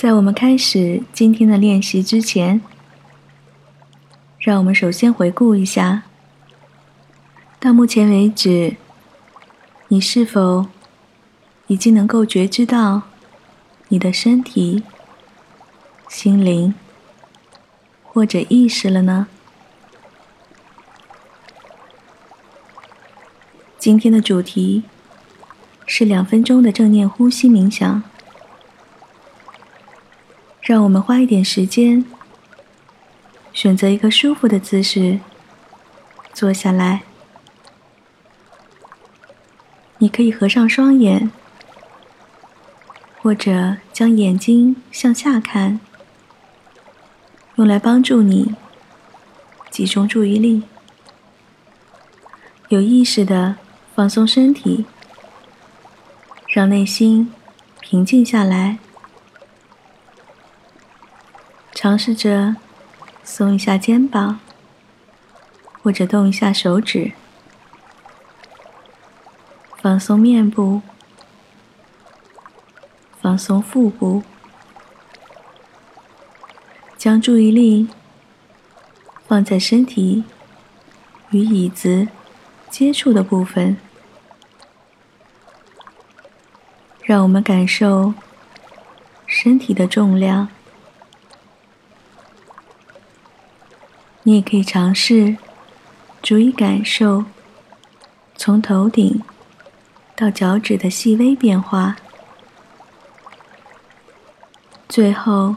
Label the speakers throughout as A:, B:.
A: 在我们开始今天的练习之前，让我们首先回顾一下，到目前为止，你是否已经能够觉知到你的身体、心灵或者意识了呢？今天的主题是两分钟的正念呼吸冥想。让我们花一点时间，选择一个舒服的姿势，坐下来。你可以合上双眼，或者将眼睛向下看，用来帮助你集中注意力，有意识的放松身体，让内心平静下来。尝试着松一下肩膀，或者动一下手指，放松面部，放松腹部，将注意力放在身体与椅子接触的部分，让我们感受身体的重量。你也可以尝试，逐一感受从头顶到脚趾的细微变化，最后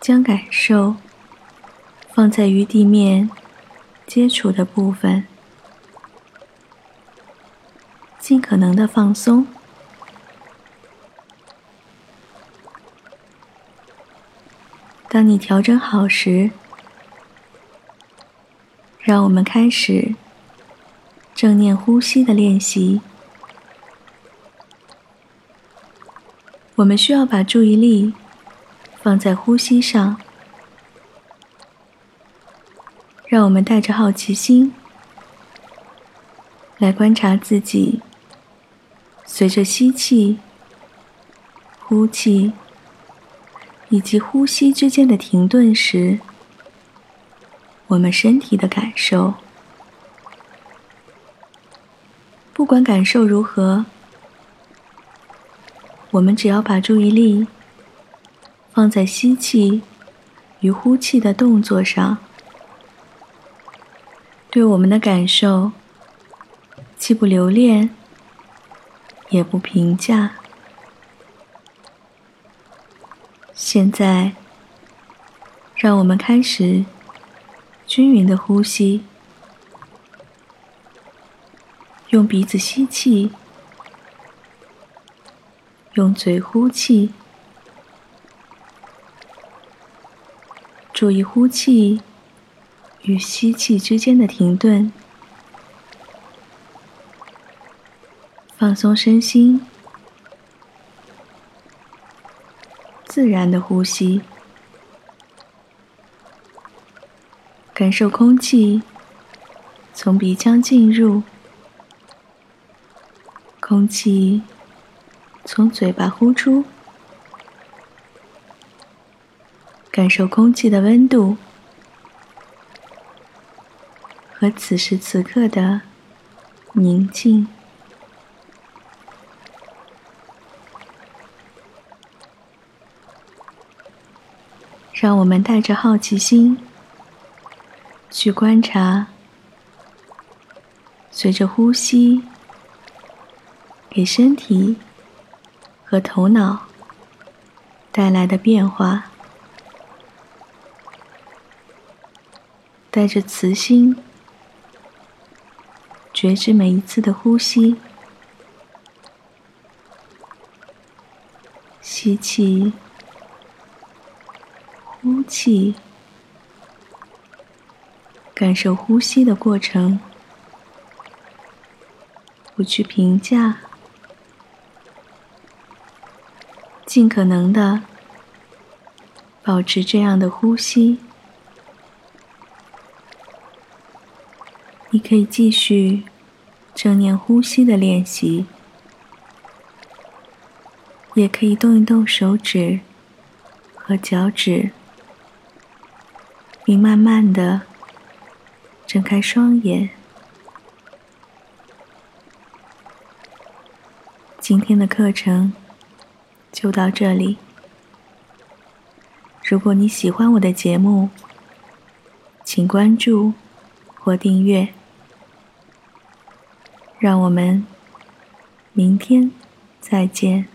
A: 将感受放在与地面接触的部分，尽可能的放松。当你调整好时。让我们开始正念呼吸的练习。我们需要把注意力放在呼吸上。让我们带着好奇心来观察自己，随着吸气、呼气以及呼吸之间的停顿时。我们身体的感受，不管感受如何，我们只要把注意力放在吸气与呼气的动作上，对我们的感受既不留恋，也不评价。现在，让我们开始。均匀的呼吸，用鼻子吸气，用嘴呼气，注意呼气与吸气之间的停顿，放松身心，自然的呼吸。感受空气从鼻腔进入，空气从嘴巴呼出，感受空气的温度和此时此刻的宁静。让我们带着好奇心。去观察，随着呼吸，给身体和头脑带来的变化，带着慈心，觉知每一次的呼吸，吸气，呼气。感受呼吸的过程，不去评价，尽可能的保持这样的呼吸。你可以继续正念呼吸的练习，也可以动一动手指和脚趾，并慢慢的睁开双眼。今天的课程就到这里。如果你喜欢我的节目，请关注或订阅。让我们明天再见。